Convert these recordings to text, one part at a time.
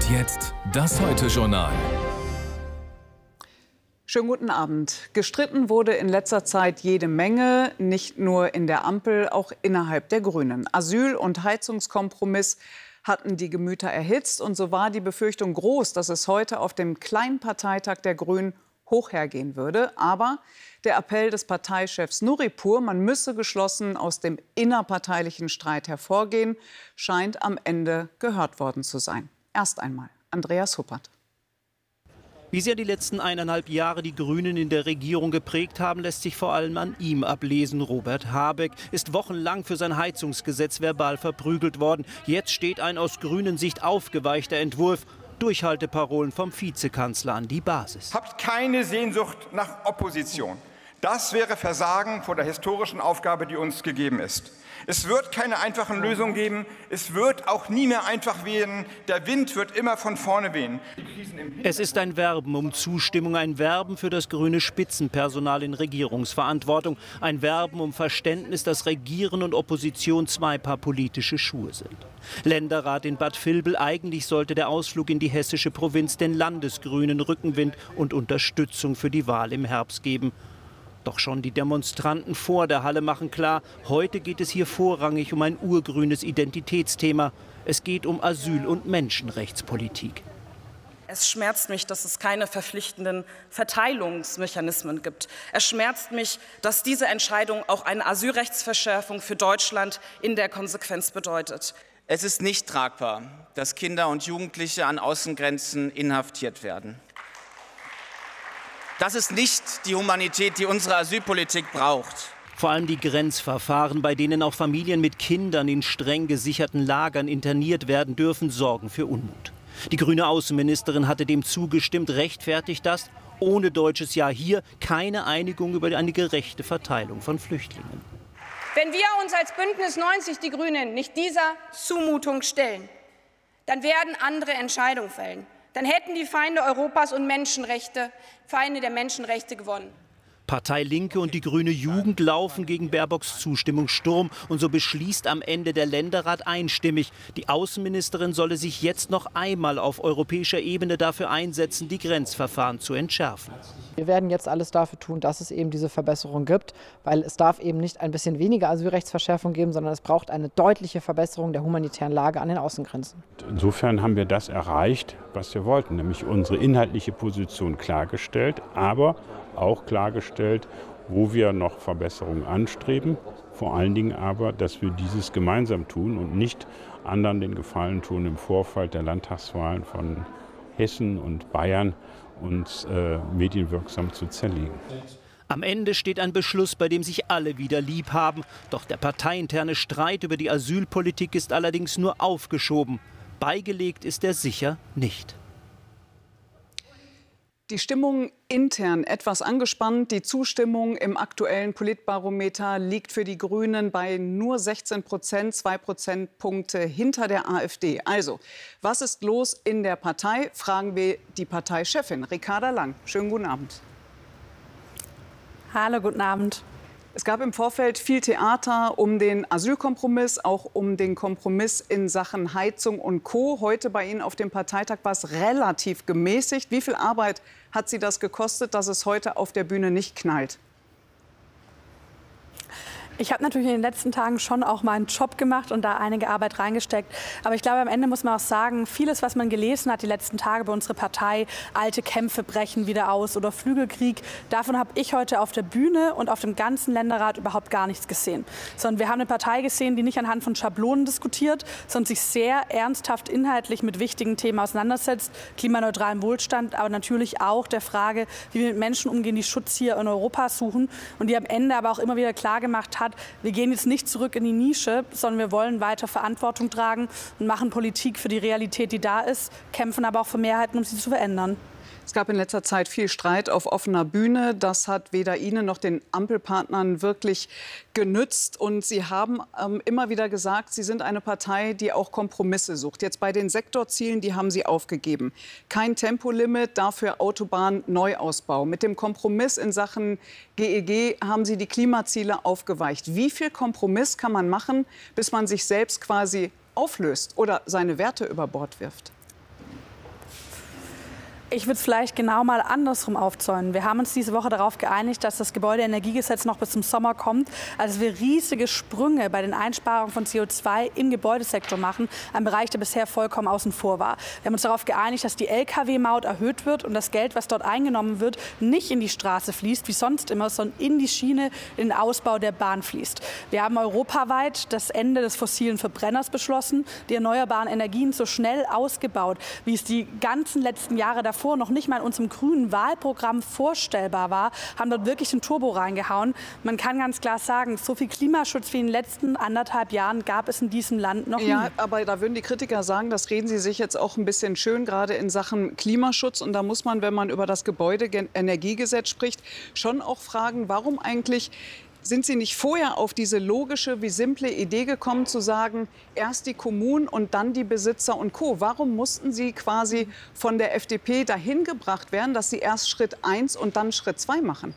Und jetzt das Heute-Journal. Schönen guten Abend. Gestritten wurde in letzter Zeit jede Menge, nicht nur in der Ampel, auch innerhalb der Grünen. Asyl- und Heizungskompromiss hatten die Gemüter erhitzt. Und so war die Befürchtung groß, dass es heute auf dem kleinen Parteitag der Grünen hoch hergehen würde. Aber der Appell des Parteichefs Nuripur, man müsse geschlossen aus dem innerparteilichen Streit hervorgehen, scheint am Ende gehört worden zu sein. Erst einmal Andreas Huppert. Wie sehr die letzten eineinhalb Jahre die Grünen in der Regierung geprägt haben, lässt sich vor allem an ihm ablesen. Robert Habeck ist wochenlang für sein Heizungsgesetz verbal verprügelt worden. Jetzt steht ein aus grünen Sicht aufgeweichter Entwurf. Durchhalteparolen vom Vizekanzler an die Basis. Habt keine Sehnsucht nach Opposition. Das wäre Versagen vor der historischen Aufgabe, die uns gegeben ist. Es wird keine einfachen Lösungen geben. Es wird auch nie mehr einfach wehen. Der Wind wird immer von vorne wehen. Es ist ein Werben um Zustimmung, ein Werben für das grüne Spitzenpersonal in Regierungsverantwortung, ein Werben um Verständnis, dass Regieren und Opposition zwei Paar politische Schuhe sind. Länderrat in Bad Vilbel, eigentlich sollte der Ausflug in die hessische Provinz den Landesgrünen Rückenwind und Unterstützung für die Wahl im Herbst geben. Doch schon die Demonstranten vor der Halle machen klar, heute geht es hier vorrangig um ein urgrünes Identitätsthema. Es geht um Asyl- und Menschenrechtspolitik. Es schmerzt mich, dass es keine verpflichtenden Verteilungsmechanismen gibt. Es schmerzt mich, dass diese Entscheidung auch eine Asylrechtsverschärfung für Deutschland in der Konsequenz bedeutet. Es ist nicht tragbar, dass Kinder und Jugendliche an Außengrenzen inhaftiert werden. Das ist nicht die Humanität, die unsere Asylpolitik braucht. Vor allem die Grenzverfahren, bei denen auch Familien mit Kindern in streng gesicherten Lagern interniert werden dürfen, sorgen für Unmut. Die grüne Außenministerin hatte dem zugestimmt, rechtfertigt das ohne deutsches Ja hier keine Einigung über eine gerechte Verteilung von Flüchtlingen. Wenn wir uns als Bündnis 90 Die Grünen nicht dieser Zumutung stellen, dann werden andere Entscheidungen fällen dann hätten die Feinde Europas und Menschenrechte, Feinde der Menschenrechte gewonnen. Partei Linke und die Grüne Jugend laufen gegen Baerbocks Zustimmung Sturm. Und so beschließt am Ende der Länderrat einstimmig, die Außenministerin solle sich jetzt noch einmal auf europäischer Ebene dafür einsetzen, die Grenzverfahren zu entschärfen. Wir werden jetzt alles dafür tun, dass es eben diese Verbesserung gibt, weil es darf eben nicht ein bisschen weniger Asylrechtsverschärfung geben, sondern es braucht eine deutliche Verbesserung der humanitären Lage an den Außengrenzen. Insofern haben wir das erreicht, was wir wollten, nämlich unsere inhaltliche Position klargestellt, aber auch klargestellt, wo wir noch Verbesserungen anstreben. Vor allen Dingen aber, dass wir dieses gemeinsam tun und nicht anderen den Gefallen tun, im Vorfeld der Landtagswahlen von Hessen und Bayern uns äh, medienwirksam zu zerlegen. Am Ende steht ein Beschluss, bei dem sich alle wieder lieb haben. Doch der parteiinterne Streit über die Asylpolitik ist allerdings nur aufgeschoben. Beigelegt ist er sicher nicht. Die Stimmung intern etwas angespannt. Die Zustimmung im aktuellen Politbarometer liegt für die Grünen bei nur 16 Prozent, zwei Prozentpunkte hinter der AfD. Also, was ist los in der Partei? Fragen wir die Parteichefin Ricarda Lang. Schönen guten Abend. Hallo, guten Abend. Es gab im Vorfeld viel Theater um den Asylkompromiss, auch um den Kompromiss in Sachen Heizung und Co. Heute bei Ihnen auf dem Parteitag war es relativ gemäßigt. Wie viel Arbeit hat Sie das gekostet, dass es heute auf der Bühne nicht knallt? Ich habe natürlich in den letzten Tagen schon auch meinen Job gemacht und da einige Arbeit reingesteckt. Aber ich glaube, am Ende muss man auch sagen, vieles, was man gelesen hat die letzten Tage bei unserer Partei, alte Kämpfe brechen wieder aus oder Flügelkrieg, davon habe ich heute auf der Bühne und auf dem ganzen Länderrat überhaupt gar nichts gesehen. Sondern wir haben eine Partei gesehen, die nicht anhand von Schablonen diskutiert, sondern sich sehr ernsthaft inhaltlich mit wichtigen Themen auseinandersetzt. Klimaneutralen Wohlstand, aber natürlich auch der Frage, wie wir mit Menschen umgehen, die Schutz hier in Europa suchen und die am Ende aber auch immer wieder klar gemacht hat, hat, wir gehen jetzt nicht zurück in die Nische, sondern wir wollen weiter Verantwortung tragen und machen Politik für die Realität, die da ist, kämpfen aber auch für Mehrheiten, um sie zu verändern. Es gab in letzter Zeit viel Streit auf offener Bühne. Das hat weder Ihnen noch den Ampelpartnern wirklich genützt. Und Sie haben ähm, immer wieder gesagt, Sie sind eine Partei, die auch Kompromisse sucht. Jetzt bei den Sektorzielen, die haben Sie aufgegeben. Kein Tempolimit, dafür Autobahn-Neuausbau. Mit dem Kompromiss in Sachen GEG e haben Sie die Klimaziele aufgeweicht. Wie viel Kompromiss kann man machen, bis man sich selbst quasi auflöst oder seine Werte über Bord wirft? Ich würde es vielleicht genau mal andersrum aufzäunen. Wir haben uns diese Woche darauf geeinigt, dass das Gebäudeenergiegesetz noch bis zum Sommer kommt. Also wir riesige Sprünge bei den Einsparungen von CO2 im Gebäudesektor machen, ein Bereich, der bisher vollkommen außen vor war. Wir haben uns darauf geeinigt, dass die Lkw-Maut erhöht wird und das Geld, was dort eingenommen wird, nicht in die Straße fließt, wie sonst immer, sondern in die Schiene, in den Ausbau der Bahn fließt. Wir haben europaweit das Ende des fossilen Verbrenners beschlossen, die erneuerbaren Energien so schnell ausgebaut, wie es die ganzen letzten Jahre davor davor noch nicht mal in unserem grünen Wahlprogramm vorstellbar war, haben dort wirklich den Turbo reingehauen. Man kann ganz klar sagen, so viel Klimaschutz wie in den letzten anderthalb Jahren gab es in diesem Land noch nie. Ja, aber da würden die Kritiker sagen, das reden sie sich jetzt auch ein bisschen schön, gerade in Sachen Klimaschutz. Und da muss man, wenn man über das Gebäudeenergiegesetz spricht, schon auch fragen, warum eigentlich sind Sie nicht vorher auf diese logische wie simple Idee gekommen, zu sagen, erst die Kommunen und dann die Besitzer und Co.? Warum mussten Sie quasi von der FDP dahin gebracht werden, dass Sie erst Schritt 1 und dann Schritt 2 machen?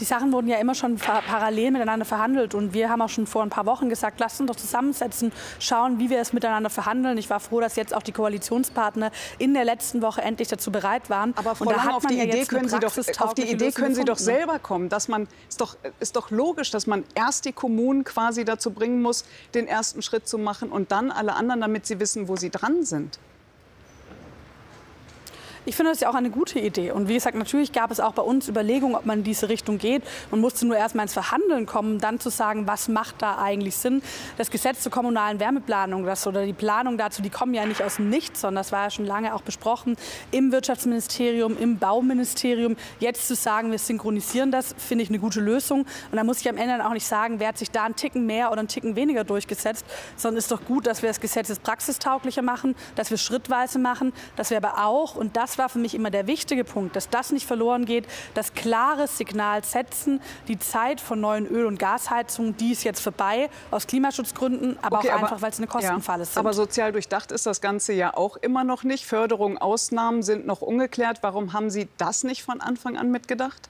Die Sachen wurden ja immer schon parallel miteinander verhandelt. Und wir haben auch schon vor ein paar Wochen gesagt, lasst uns doch zusammensetzen, schauen, wie wir es miteinander verhandeln. Ich war froh, dass jetzt auch die Koalitionspartner in der letzten Woche endlich dazu bereit waren. Aber Frau Lang, auf die, ja Idee können Sie doch, auf die Idee können Sie doch selber kommen. Dass man, ist, doch, ist doch logisch, dass man erst die Kommunen quasi dazu bringen muss, den ersten Schritt zu machen und dann alle anderen, damit sie wissen, wo sie dran sind. Ich finde das ja auch eine gute Idee. Und wie gesagt, natürlich gab es auch bei uns Überlegungen, ob man in diese Richtung geht. Man musste nur erst mal ins Verhandeln kommen, dann zu sagen, was macht da eigentlich Sinn. Das Gesetz zur kommunalen Wärmeplanung das, oder die Planung dazu, die kommen ja nicht aus dem Nichts, sondern das war ja schon lange auch besprochen im Wirtschaftsministerium, im Bauministerium. Jetzt zu sagen, wir synchronisieren das, finde ich eine gute Lösung. Und da muss ich am Ende auch nicht sagen, wer hat sich da einen Ticken mehr oder einen Ticken weniger durchgesetzt, sondern es ist doch gut, dass wir das Gesetz praxistauglicher machen, dass wir schrittweise machen, dass wir aber auch, und das war für mich immer der wichtige Punkt, dass das nicht verloren geht, das klare Signal setzen, die Zeit von neuen Öl- und Gasheizungen, die ist jetzt vorbei, aus Klimaschutzgründen, aber okay, auch aber, einfach, weil es eine Kostenfalle ist. Aber sozial durchdacht ist das Ganze ja auch immer noch nicht. Förderung, Ausnahmen sind noch ungeklärt. Warum haben Sie das nicht von Anfang an mitgedacht?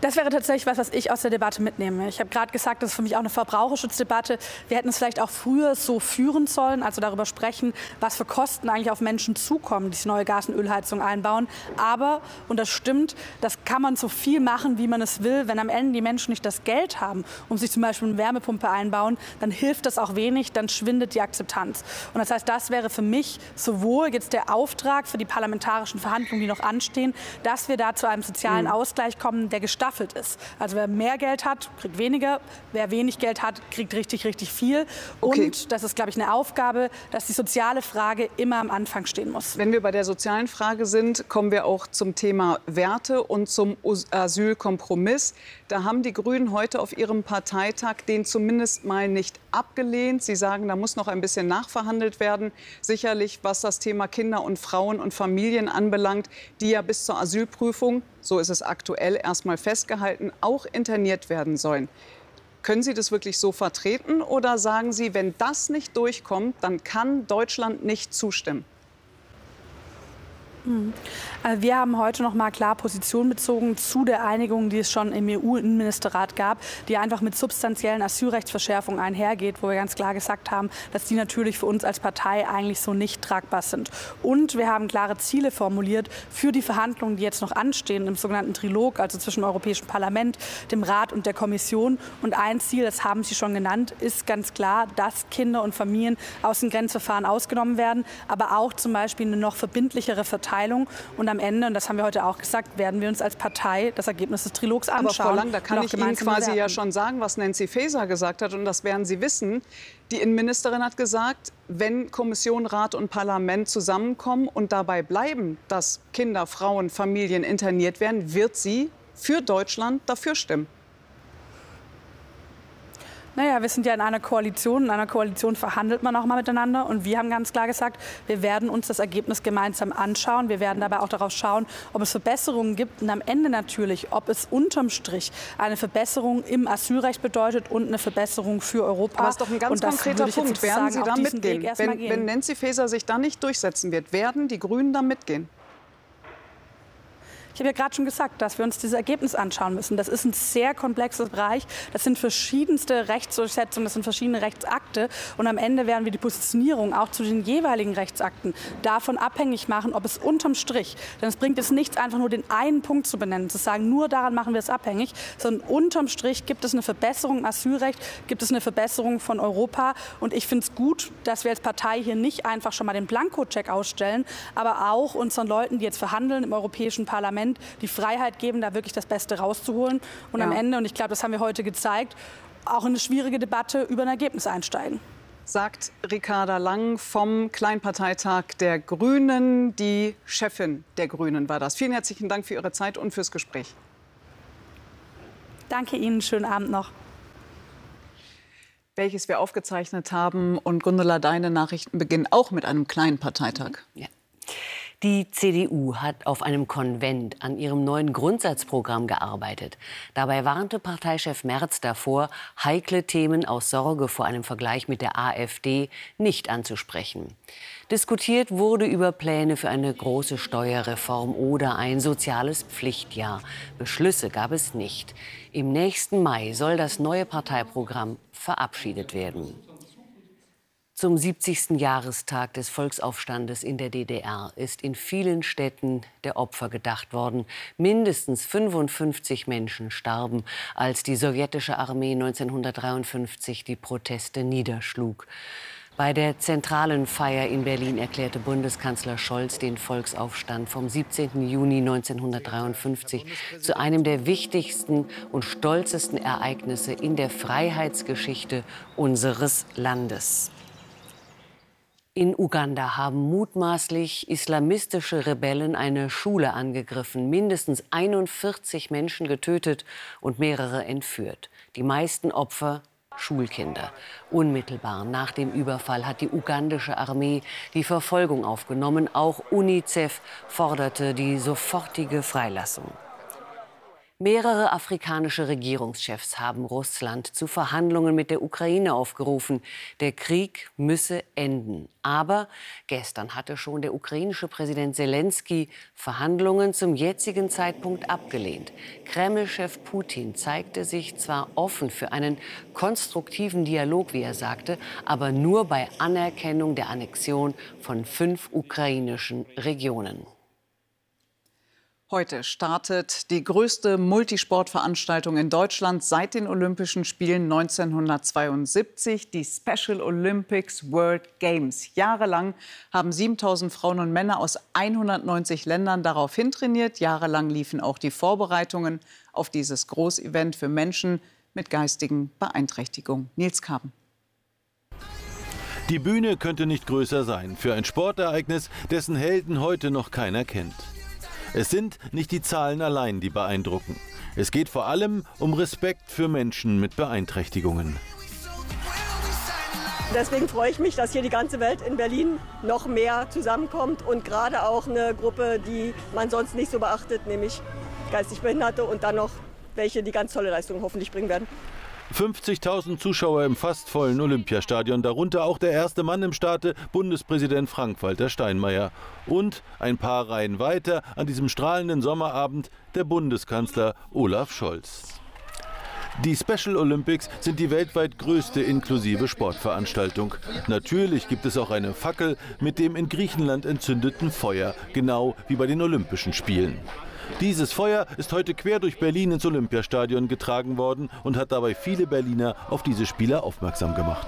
Das wäre tatsächlich was, was ich aus der Debatte mitnehme. Ich habe gerade gesagt, das ist für mich auch eine Verbraucherschutzdebatte. Wir hätten es vielleicht auch früher so führen sollen, also darüber sprechen, was für Kosten eigentlich auf Menschen zukommen, die sich neue Gas- und Ölheizung einbauen. Aber, und das stimmt, das kann man so viel machen, wie man es will. Wenn am Ende die Menschen nicht das Geld haben, um sich zum Beispiel eine Wärmepumpe einbauen, dann hilft das auch wenig, dann schwindet die Akzeptanz. Und das heißt, das wäre für mich sowohl jetzt der Auftrag für die parlamentarischen Verhandlungen, die noch anstehen, dass wir da zu einem sozialen mhm. Ausgleich kommen, der gestaltet gestaffelt ist. Also wer mehr Geld hat, kriegt weniger. Wer wenig Geld hat, kriegt richtig, richtig viel. Okay. Und das ist, glaube ich, eine Aufgabe, dass die soziale Frage immer am Anfang stehen muss. Wenn wir bei der sozialen Frage sind, kommen wir auch zum Thema Werte und zum Asylkompromiss. Da haben die Grünen heute auf ihrem Parteitag den zumindest mal nicht abgelehnt. Sie sagen, da muss noch ein bisschen nachverhandelt werden. Sicherlich, was das Thema Kinder und Frauen und Familien anbelangt, die ja bis zur Asylprüfung so ist es aktuell erstmal festgehalten, auch interniert werden sollen. Können Sie das wirklich so vertreten oder sagen Sie, wenn das nicht durchkommt, dann kann Deutschland nicht zustimmen? Also wir haben heute noch mal klar Position bezogen zu der Einigung, die es schon im EU-Innenministerrat gab, die einfach mit substanziellen Asylrechtsverschärfungen einhergeht, wo wir ganz klar gesagt haben, dass die natürlich für uns als Partei eigentlich so nicht tragbar sind. Und wir haben klare Ziele formuliert für die Verhandlungen, die jetzt noch anstehen im sogenannten Trilog, also zwischen dem Europäischen Parlament, dem Rat und der Kommission. Und ein Ziel, das haben Sie schon genannt, ist ganz klar, dass Kinder und Familien aus dem Grenzverfahren ausgenommen werden, aber auch zum Beispiel eine noch verbindlichere Verteilung Verteilung. Und am Ende, und das haben wir heute auch gesagt, werden wir uns als Partei das Ergebnis des Trilogs anschauen. Aber Frau Lang, da kann ich Ihnen quasi ja schon sagen, was Nancy Faeser gesagt hat. Und das werden Sie wissen. Die Innenministerin hat gesagt, wenn Kommission, Rat und Parlament zusammenkommen und dabei bleiben, dass Kinder, Frauen, Familien interniert werden, wird sie für Deutschland dafür stimmen. Naja, wir sind ja in einer Koalition. In einer Koalition verhandelt man auch mal miteinander. Und wir haben ganz klar gesagt, wir werden uns das Ergebnis gemeinsam anschauen. Wir werden dabei auch darauf schauen, ob es Verbesserungen gibt. Und am Ende natürlich, ob es unterm Strich eine Verbesserung im Asylrecht bedeutet und eine Verbesserung für Europa. Aber das ist doch ein ganz konkreter Punkt. Werden Sie da mitgehen? Wenn, wenn Nancy Faeser sich da nicht durchsetzen wird, werden die Grünen da mitgehen? Ich habe ja gerade schon gesagt, dass wir uns dieses Ergebnis anschauen müssen. Das ist ein sehr komplexer Bereich. Das sind verschiedenste Rechtsdurchsetzungen, das sind verschiedene Rechtsakte. Und am Ende werden wir die Positionierung auch zu den jeweiligen Rechtsakten davon abhängig machen, ob es unterm Strich, denn es bringt jetzt nichts, einfach nur den einen Punkt zu benennen, zu sagen, nur daran machen wir es abhängig, sondern unterm Strich gibt es eine Verbesserung im Asylrecht, gibt es eine Verbesserung von Europa. Und ich finde es gut, dass wir als Partei hier nicht einfach schon mal den Blankocheck ausstellen, aber auch unseren Leuten, die jetzt verhandeln im Europäischen Parlament, die Freiheit geben, da wirklich das Beste rauszuholen. Und ja. am Ende, und ich glaube, das haben wir heute gezeigt, auch in eine schwierige Debatte über ein Ergebnis einsteigen sagt Ricarda Lang vom Kleinparteitag der Grünen. Die Chefin der Grünen war das. Vielen herzlichen Dank für Ihre Zeit und fürs Gespräch. Danke Ihnen. Schönen Abend noch. Welches wir aufgezeichnet haben. Und Gundula, deine Nachrichten beginnen auch mit einem kleinen Parteitag. Ja. Die CDU hat auf einem Konvent an ihrem neuen Grundsatzprogramm gearbeitet. Dabei warnte Parteichef Merz davor, heikle Themen aus Sorge vor einem Vergleich mit der AfD nicht anzusprechen. Diskutiert wurde über Pläne für eine große Steuerreform oder ein soziales Pflichtjahr. Beschlüsse gab es nicht. Im nächsten Mai soll das neue Parteiprogramm verabschiedet werden. Zum 70. Jahrestag des Volksaufstandes in der DDR ist in vielen Städten der Opfer gedacht worden. Mindestens 55 Menschen starben, als die sowjetische Armee 1953 die Proteste niederschlug. Bei der zentralen Feier in Berlin erklärte Bundeskanzler Scholz den Volksaufstand vom 17. Juni 1953 zu einem der wichtigsten und stolzesten Ereignisse in der Freiheitsgeschichte unseres Landes. In Uganda haben mutmaßlich islamistische Rebellen eine Schule angegriffen, mindestens 41 Menschen getötet und mehrere entführt. Die meisten Opfer Schulkinder. Unmittelbar nach dem Überfall hat die ugandische Armee die Verfolgung aufgenommen. Auch UNICEF forderte die sofortige Freilassung. Mehrere afrikanische Regierungschefs haben Russland zu Verhandlungen mit der Ukraine aufgerufen. Der Krieg müsse enden. Aber gestern hatte schon der ukrainische Präsident Zelensky Verhandlungen zum jetzigen Zeitpunkt abgelehnt. Kreml-Chef Putin zeigte sich zwar offen für einen konstruktiven Dialog, wie er sagte, aber nur bei Anerkennung der Annexion von fünf ukrainischen Regionen. Heute startet die größte Multisportveranstaltung in Deutschland seit den Olympischen Spielen 1972, die Special Olympics World Games. Jahrelang haben 7000 Frauen und Männer aus 190 Ländern darauf hintrainiert. Jahrelang liefen auch die Vorbereitungen auf dieses Großevent für Menschen mit geistigen Beeinträchtigungen. Nils Kaben. Die Bühne könnte nicht größer sein für ein Sportereignis, dessen Helden heute noch keiner kennt. Es sind nicht die Zahlen allein, die beeindrucken. Es geht vor allem um Respekt für Menschen mit Beeinträchtigungen. Deswegen freue ich mich, dass hier die ganze Welt in Berlin noch mehr zusammenkommt und gerade auch eine Gruppe, die man sonst nicht so beachtet, nämlich geistig Behinderte und dann noch welche, die ganz tolle Leistungen hoffentlich bringen werden. 50.000 Zuschauer im fast vollen Olympiastadion, darunter auch der erste Mann im Staate, Bundespräsident Frank-Walter Steinmeier. Und ein paar Reihen weiter an diesem strahlenden Sommerabend der Bundeskanzler Olaf Scholz. Die Special Olympics sind die weltweit größte inklusive Sportveranstaltung. Natürlich gibt es auch eine Fackel mit dem in Griechenland entzündeten Feuer, genau wie bei den Olympischen Spielen. Dieses Feuer ist heute quer durch Berlin ins Olympiastadion getragen worden und hat dabei viele Berliner auf diese Spiele aufmerksam gemacht.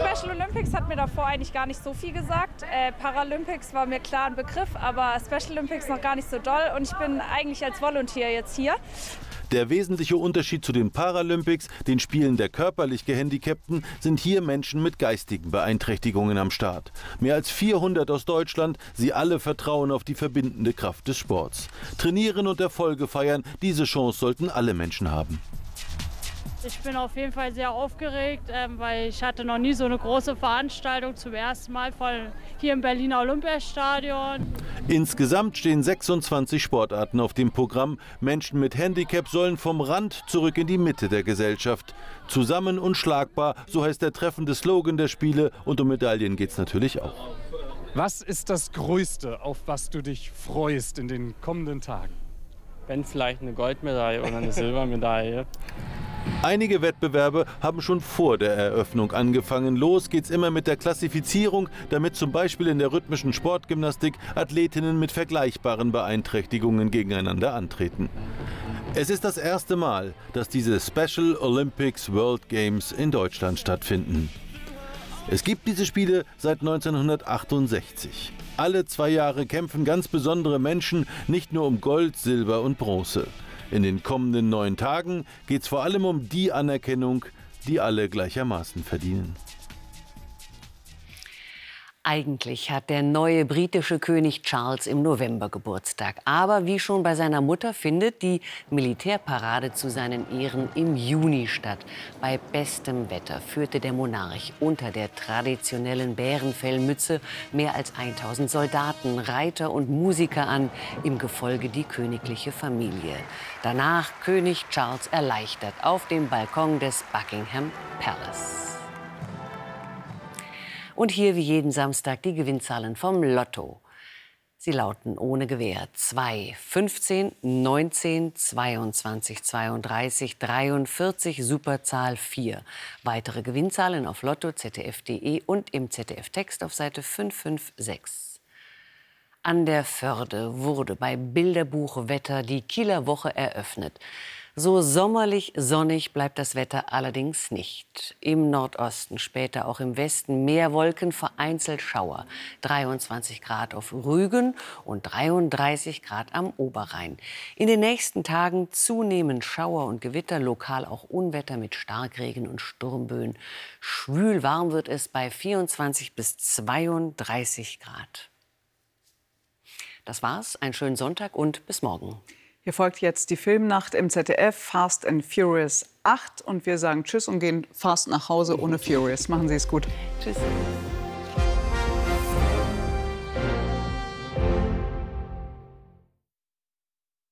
Special Olympics hat mir davor eigentlich gar nicht so viel gesagt. Äh, Paralympics war mir klar ein Begriff, aber Special Olympics noch gar nicht so doll. Und ich bin eigentlich als Volunteer jetzt hier. Der wesentliche Unterschied zu den Paralympics, den Spielen der körperlich Gehandicapten, sind hier Menschen mit geistigen Beeinträchtigungen am Start. Mehr als 400 aus Deutschland, sie alle vertrauen auf die verbindende Kraft des Sports. Trainieren und Erfolge feiern, diese Chance sollten alle Menschen haben. Ich bin auf jeden Fall sehr aufgeregt, ähm, weil ich hatte noch nie so eine große Veranstaltung zum ersten Mal von hier im Berliner Olympiastadion. Insgesamt stehen 26 Sportarten auf dem Programm. Menschen mit Handicap sollen vom Rand zurück in die Mitte der Gesellschaft. Zusammen unschlagbar, so heißt der treffende Slogan der Spiele und um Medaillen geht es natürlich auch. Was ist das Größte, auf was du dich freust in den kommenden Tagen? wenn vielleicht eine Goldmedaille oder eine Silbermedaille. Einige Wettbewerbe haben schon vor der Eröffnung angefangen. Los geht's immer mit der Klassifizierung, damit zum Beispiel in der rhythmischen Sportgymnastik Athletinnen mit vergleichbaren Beeinträchtigungen gegeneinander antreten. Es ist das erste Mal, dass diese Special Olympics World Games in Deutschland stattfinden. Es gibt diese Spiele seit 1968. Alle zwei Jahre kämpfen ganz besondere Menschen nicht nur um Gold, Silber und Bronze. In den kommenden neun Tagen geht es vor allem um die Anerkennung, die alle gleichermaßen verdienen. Eigentlich hat der neue britische König Charles im November Geburtstag. Aber wie schon bei seiner Mutter findet die Militärparade zu seinen Ehren im Juni statt. Bei bestem Wetter führte der Monarch unter der traditionellen Bärenfellmütze mehr als 1000 Soldaten, Reiter und Musiker an, im Gefolge die königliche Familie. Danach König Charles erleichtert auf dem Balkon des Buckingham Palace. Und hier wie jeden Samstag die Gewinnzahlen vom Lotto. Sie lauten ohne Gewähr 2, 15, 19, 22, 32, 43, Superzahl 4. Weitere Gewinnzahlen auf lotto ZDF.de und im ZDF-Text auf Seite 556. An der Förde wurde bei Bilderbuchwetter die Kieler Woche eröffnet. So sommerlich sonnig bleibt das Wetter allerdings nicht. Im Nordosten, später auch im Westen mehr Wolken, vereinzelt Schauer. 23 Grad auf Rügen und 33 Grad am Oberrhein. In den nächsten Tagen zunehmend Schauer und Gewitter, lokal auch Unwetter mit Starkregen und Sturmböen. Schwül warm wird es bei 24 bis 32 Grad. Das war's. Einen schönen Sonntag und bis morgen. Hier folgt jetzt die Filmnacht im ZDF Fast and Furious 8 und wir sagen Tschüss und gehen fast nach Hause ohne Furious. Machen Sie es gut. Tschüss.